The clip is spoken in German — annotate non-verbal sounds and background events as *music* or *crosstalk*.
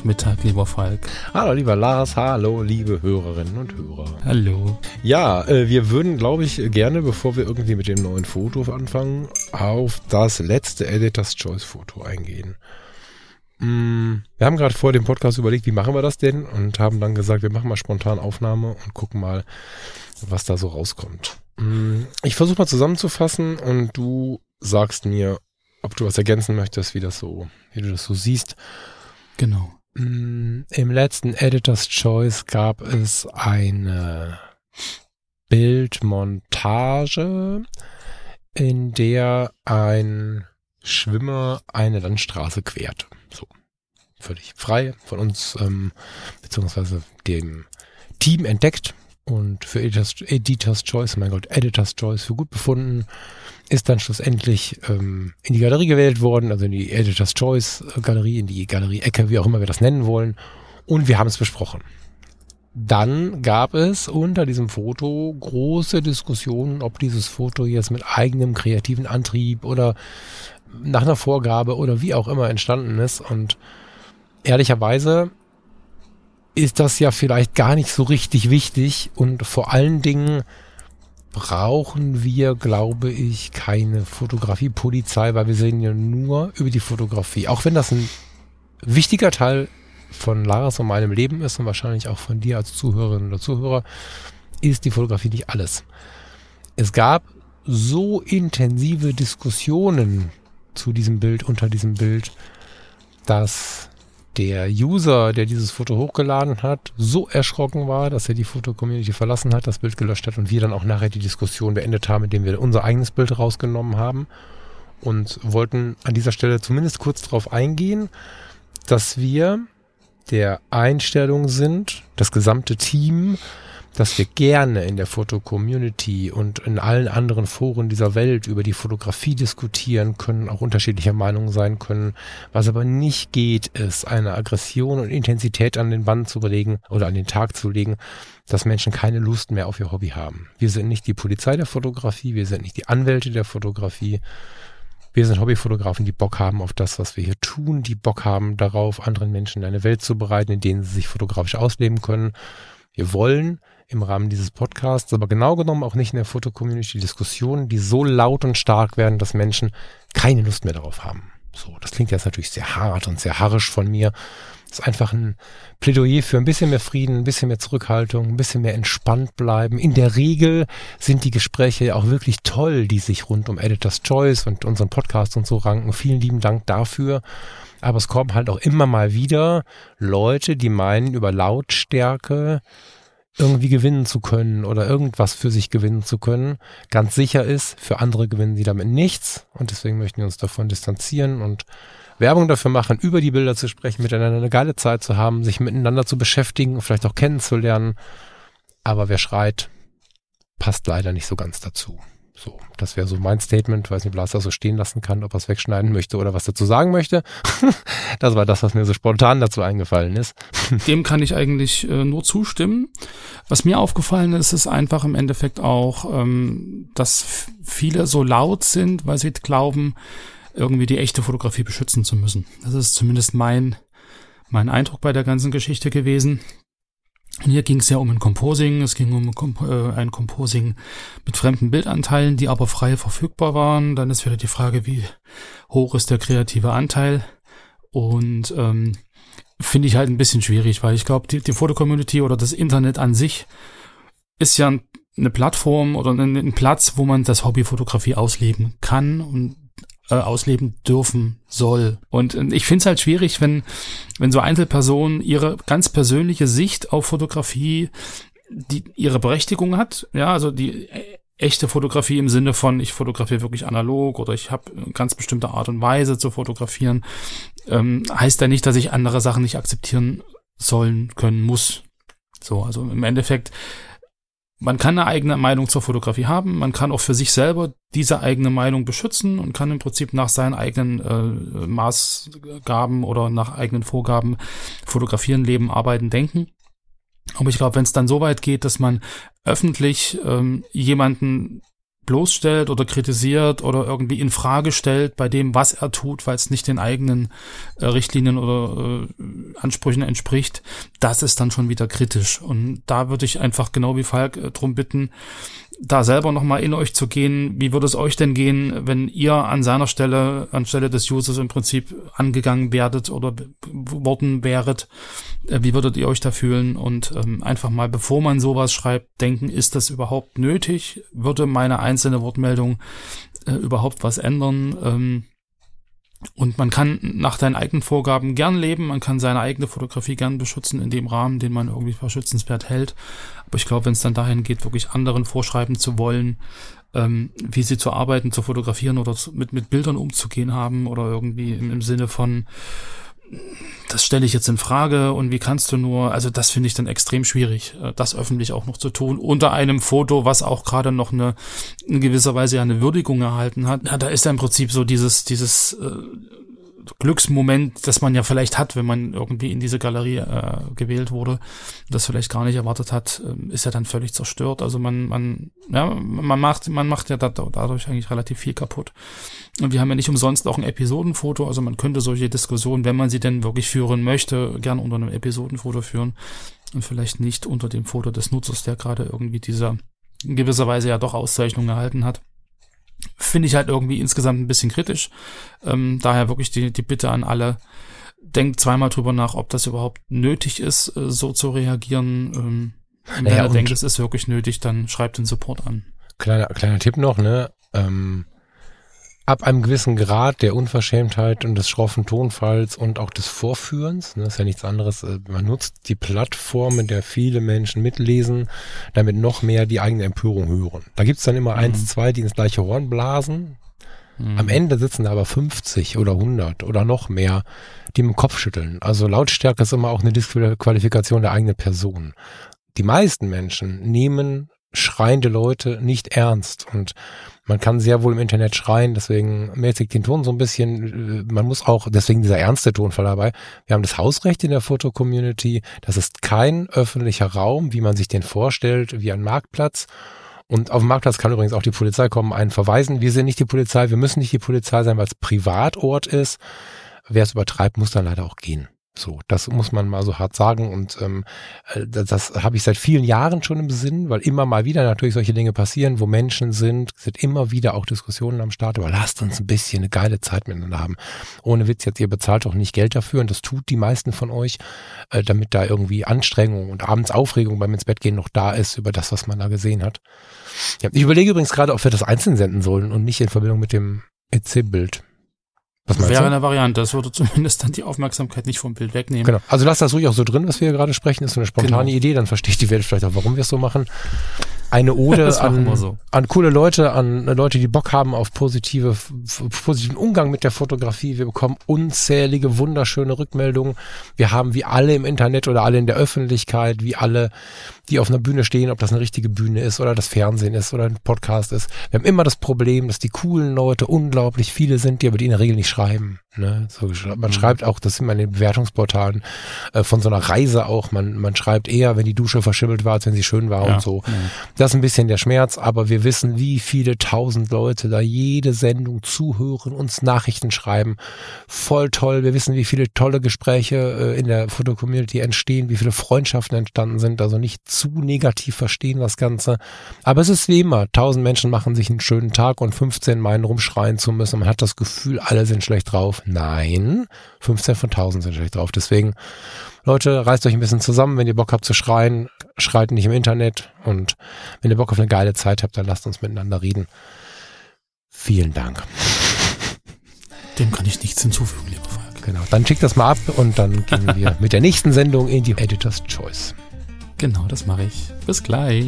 Nachmittag, lieber Falk. Hallo, lieber Lars. Hallo, liebe Hörerinnen und Hörer. Hallo. Ja, äh, wir würden, glaube ich, gerne, bevor wir irgendwie mit dem neuen Foto anfangen, auf das letzte Editor's Choice Foto eingehen. Mm, wir haben gerade vor dem Podcast überlegt, wie machen wir das denn? Und haben dann gesagt, wir machen mal spontan Aufnahme und gucken mal, was da so rauskommt. Mm, ich versuche mal zusammenzufassen und du sagst mir, ob du was ergänzen möchtest, wie das so, wie du das so siehst. Genau. Mm, Im letzten Editor's Choice gab es eine Bildmontage, in der ein Schwimmer eine Landstraße quert. So. Völlig frei von uns, ähm, beziehungsweise dem Team entdeckt und für Editors, Editors Choice, mein Gott, Editors Choice für gut befunden ist dann schlussendlich ähm, in die Galerie gewählt worden, also in die Editor's Choice äh, Galerie, in die Galerie-Ecke, wie auch immer wir das nennen wollen. Und wir haben es besprochen. Dann gab es unter diesem Foto große Diskussionen, ob dieses Foto jetzt mit eigenem kreativen Antrieb oder nach einer Vorgabe oder wie auch immer entstanden ist. Und ehrlicherweise ist das ja vielleicht gar nicht so richtig wichtig und vor allen Dingen brauchen wir, glaube ich, keine Fotografiepolizei, weil wir sehen ja nur über die Fotografie. Auch wenn das ein wichtiger Teil von Laras und meinem Leben ist und wahrscheinlich auch von dir als Zuhörerin oder Zuhörer, ist die Fotografie nicht alles. Es gab so intensive Diskussionen zu diesem Bild, unter diesem Bild, dass der User, der dieses Foto hochgeladen hat, so erschrocken war, dass er die Foto-Community verlassen hat, das Bild gelöscht hat und wir dann auch nachher die Diskussion beendet haben, indem wir unser eigenes Bild rausgenommen haben und wollten an dieser Stelle zumindest kurz darauf eingehen, dass wir der Einstellung sind, das gesamte Team, dass wir gerne in der Foto-Community und in allen anderen Foren dieser Welt über die Fotografie diskutieren können, auch unterschiedlicher Meinung sein können. Was aber nicht geht, ist eine Aggression und Intensität an den Band zu legen oder an den Tag zu legen, dass Menschen keine Lust mehr auf ihr Hobby haben. Wir sind nicht die Polizei der Fotografie, wir sind nicht die Anwälte der Fotografie. Wir sind Hobbyfotografen, die Bock haben auf das, was wir hier tun, die Bock haben darauf, anderen Menschen eine Welt zu bereiten, in denen sie sich fotografisch ausleben können. Wir wollen im Rahmen dieses Podcasts, aber genau genommen auch nicht in der Fotocommunity Diskussionen, die so laut und stark werden, dass Menschen keine Lust mehr darauf haben. So, das klingt jetzt natürlich sehr hart und sehr harrisch von mir. Das ist einfach ein Plädoyer für ein bisschen mehr Frieden, ein bisschen mehr Zurückhaltung, ein bisschen mehr entspannt bleiben. In der Regel sind die Gespräche auch wirklich toll, die sich rund um Editor's Choice und unseren Podcast und so ranken. Vielen lieben Dank dafür. Aber es kommen halt auch immer mal wieder Leute, die meinen, über Lautstärke irgendwie gewinnen zu können oder irgendwas für sich gewinnen zu können, ganz sicher ist, für andere gewinnen sie damit nichts und deswegen möchten wir uns davon distanzieren und Werbung dafür machen, über die Bilder zu sprechen, miteinander eine geile Zeit zu haben, sich miteinander zu beschäftigen, vielleicht auch kennenzulernen. Aber wer schreit, passt leider nicht so ganz dazu. So, das wäre so mein Statement. Weiß nicht, ob Lars das so stehen lassen kann, ob er es wegschneiden möchte oder was dazu sagen möchte. *laughs* das war das, was mir so spontan dazu eingefallen ist. *laughs* Dem kann ich eigentlich äh, nur zustimmen. Was mir aufgefallen ist, ist einfach im Endeffekt auch, ähm, dass viele so laut sind, weil sie glauben, irgendwie die echte Fotografie beschützen zu müssen. Das ist zumindest mein, mein Eindruck bei der ganzen Geschichte gewesen. Und hier ging es ja um ein Composing, es ging um äh, ein Composing mit fremden Bildanteilen, die aber frei verfügbar waren. Dann ist wieder die Frage, wie hoch ist der kreative Anteil? Und ähm, finde ich halt ein bisschen schwierig, weil ich glaube, die, die Fotocommunity oder das Internet an sich ist ja eine Plattform oder ein, ein Platz, wo man das Hobby Fotografie ausleben kann und äh, ausleben dürfen soll. Und ich finde es halt schwierig, wenn, wenn so Einzelpersonen ihre ganz persönliche Sicht auf Fotografie, die ihre Berechtigung hat, ja, also die echte Fotografie im Sinne von, ich fotografiere wirklich analog oder ich habe ganz bestimmte Art und Weise zu fotografieren, ähm, heißt ja nicht, dass ich andere Sachen nicht akzeptieren sollen, können, muss. So, also im Endeffekt man kann eine eigene Meinung zur Fotografie haben, man kann auch für sich selber diese eigene Meinung beschützen und kann im Prinzip nach seinen eigenen äh, Maßgaben oder nach eigenen Vorgaben fotografieren, leben, arbeiten, denken. Aber ich glaube, wenn es dann so weit geht, dass man öffentlich ähm, jemanden bloßstellt oder kritisiert oder irgendwie in Frage stellt bei dem, was er tut, weil es nicht den eigenen äh, Richtlinien oder äh, Ansprüchen entspricht, das ist dann schon wieder kritisch. Und da würde ich einfach genau wie Falk äh, drum bitten, da selber nochmal in euch zu gehen. Wie würde es euch denn gehen, wenn ihr an seiner Stelle, anstelle des Users im Prinzip angegangen werdet oder worden wäret? Äh, wie würdet ihr euch da fühlen? Und ähm, einfach mal, bevor man sowas schreibt, denken, ist das überhaupt nötig? Würde meine einzelne Wortmeldung äh, überhaupt was ändern? Ähm, und man kann nach deinen eigenen Vorgaben gern leben, man kann seine eigene Fotografie gern beschützen in dem Rahmen, den man irgendwie verschützenswert hält. Aber ich glaube, wenn es dann dahin geht, wirklich anderen vorschreiben zu wollen, ähm, wie sie zu arbeiten, zu fotografieren oder zu, mit, mit Bildern umzugehen haben oder irgendwie im, im Sinne von, das stelle ich jetzt in Frage und wie kannst du nur, also das finde ich dann extrem schwierig, äh, das öffentlich auch noch zu tun, unter einem Foto, was auch gerade noch eine, in gewisser Weise ja eine Würdigung erhalten hat. Ja, da ist ja im Prinzip so dieses, dieses äh, Glücksmoment, das man ja vielleicht hat, wenn man irgendwie in diese Galerie äh, gewählt wurde, das vielleicht gar nicht erwartet hat, äh, ist ja dann völlig zerstört. Also man, man, ja, man macht, man macht ja dadurch eigentlich relativ viel kaputt. Und wir haben ja nicht umsonst auch ein Episodenfoto, also man könnte solche Diskussionen, wenn man sie denn wirklich führen möchte, gern unter einem Episodenfoto führen und vielleicht nicht unter dem Foto des Nutzers, der gerade irgendwie dieser in gewisser Weise ja doch Auszeichnung erhalten hat finde ich halt irgendwie insgesamt ein bisschen kritisch. Ähm, daher wirklich die, die Bitte an alle, denkt zweimal drüber nach, ob das überhaupt nötig ist, äh, so zu reagieren. Ähm, wenn naja, ihr denkt, es ist wirklich nötig, dann schreibt den Support an. Kleiner, kleiner Tipp noch, ne? Ähm, ab einem gewissen Grad der Unverschämtheit und des schroffen Tonfalls und auch des Vorführens, ne, ist ja nichts anderes, äh, man nutzt die Plattform, in der viele Menschen mitlesen, damit noch mehr die eigene Empörung hören. Da gibt's dann immer mhm. eins, zwei, die ins gleiche Horn blasen. Mhm. Am Ende sitzen da aber 50 oder 100 oder noch mehr, die mit dem Kopf schütteln. Also Lautstärke ist immer auch eine Disqualifikation der eigenen Person. Die meisten Menschen nehmen schreiende Leute nicht ernst und man kann sehr wohl im Internet schreien, deswegen mäßigt den Ton so ein bisschen. Man muss auch, deswegen dieser ernste Tonfall dabei. Wir haben das Hausrecht in der Foto-Community. Das ist kein öffentlicher Raum, wie man sich den vorstellt, wie ein Marktplatz. Und auf dem Marktplatz kann übrigens auch die Polizei kommen, einen verweisen. Wir sind nicht die Polizei, wir müssen nicht die Polizei sein, weil es Privatort ist. Wer es übertreibt, muss dann leider auch gehen. So, das muss man mal so hart sagen und ähm, äh, das, das habe ich seit vielen Jahren schon im Sinn, weil immer mal wieder natürlich solche Dinge passieren, wo Menschen sind, sind immer wieder auch Diskussionen am Start, aber lasst uns ein bisschen eine geile Zeit miteinander haben. Ohne Witz jetzt, ihr bezahlt auch nicht Geld dafür und das tut die meisten von euch, äh, damit da irgendwie Anstrengung und abends Aufregung beim ins Bett gehen noch da ist über das, was man da gesehen hat. Ja, ich überlege übrigens gerade, ob wir das einzeln senden sollen und nicht in Verbindung mit dem EC-Bild. Was meinst Wäre du? eine Variante. Das würde zumindest dann die Aufmerksamkeit nicht vom Bild wegnehmen. Genau. Also lass das ruhig auch so drin, was wir hier gerade sprechen. Das ist so eine spontane genau. Idee. Dann versteht die Welt vielleicht auch, warum wir es so machen eine *laughs* Ode an, so. an coole Leute, an Leute, die Bock haben auf positive, positiven Umgang mit der Fotografie. Wir bekommen unzählige wunderschöne Rückmeldungen. Wir haben wie alle im Internet oder alle in der Öffentlichkeit, wie alle, die auf einer Bühne stehen, ob das eine richtige Bühne ist oder das Fernsehen ist oder ein Podcast ist. Wir haben immer das Problem, dass die coolen Leute unglaublich viele sind, die aber die in der Regel nicht schreiben. Ne? So, man mhm. schreibt auch, das sind meine Bewertungsportalen äh, von so einer Reise auch. Man, man schreibt eher, wenn die Dusche verschimmelt war, als wenn sie schön war ja. und so. Mhm. Das ist ein bisschen der Schmerz, aber wir wissen, wie viele tausend Leute da jede Sendung zuhören, uns Nachrichten schreiben. Voll toll. Wir wissen, wie viele tolle Gespräche äh, in der Fotocommunity entstehen, wie viele Freundschaften entstanden sind. Also nicht zu negativ verstehen das Ganze. Aber es ist wie immer. Tausend Menschen machen sich einen schönen Tag und 15 meinen rumschreien zu müssen. Man hat das Gefühl, alle sind schlecht drauf. Nein, 15 von 1000 sind schlecht drauf. Deswegen Leute, reißt euch ein bisschen zusammen, wenn ihr Bock habt zu schreien, schreit nicht im Internet und wenn ihr Bock auf eine geile Zeit habt, dann lasst uns miteinander reden. Vielen Dank. Dem kann ich nichts hinzufügen, lieber Falk. Genau, dann schickt das mal ab und dann gehen wir *laughs* mit der nächsten Sendung in die Editor's Choice. Genau, das mache ich. Bis gleich.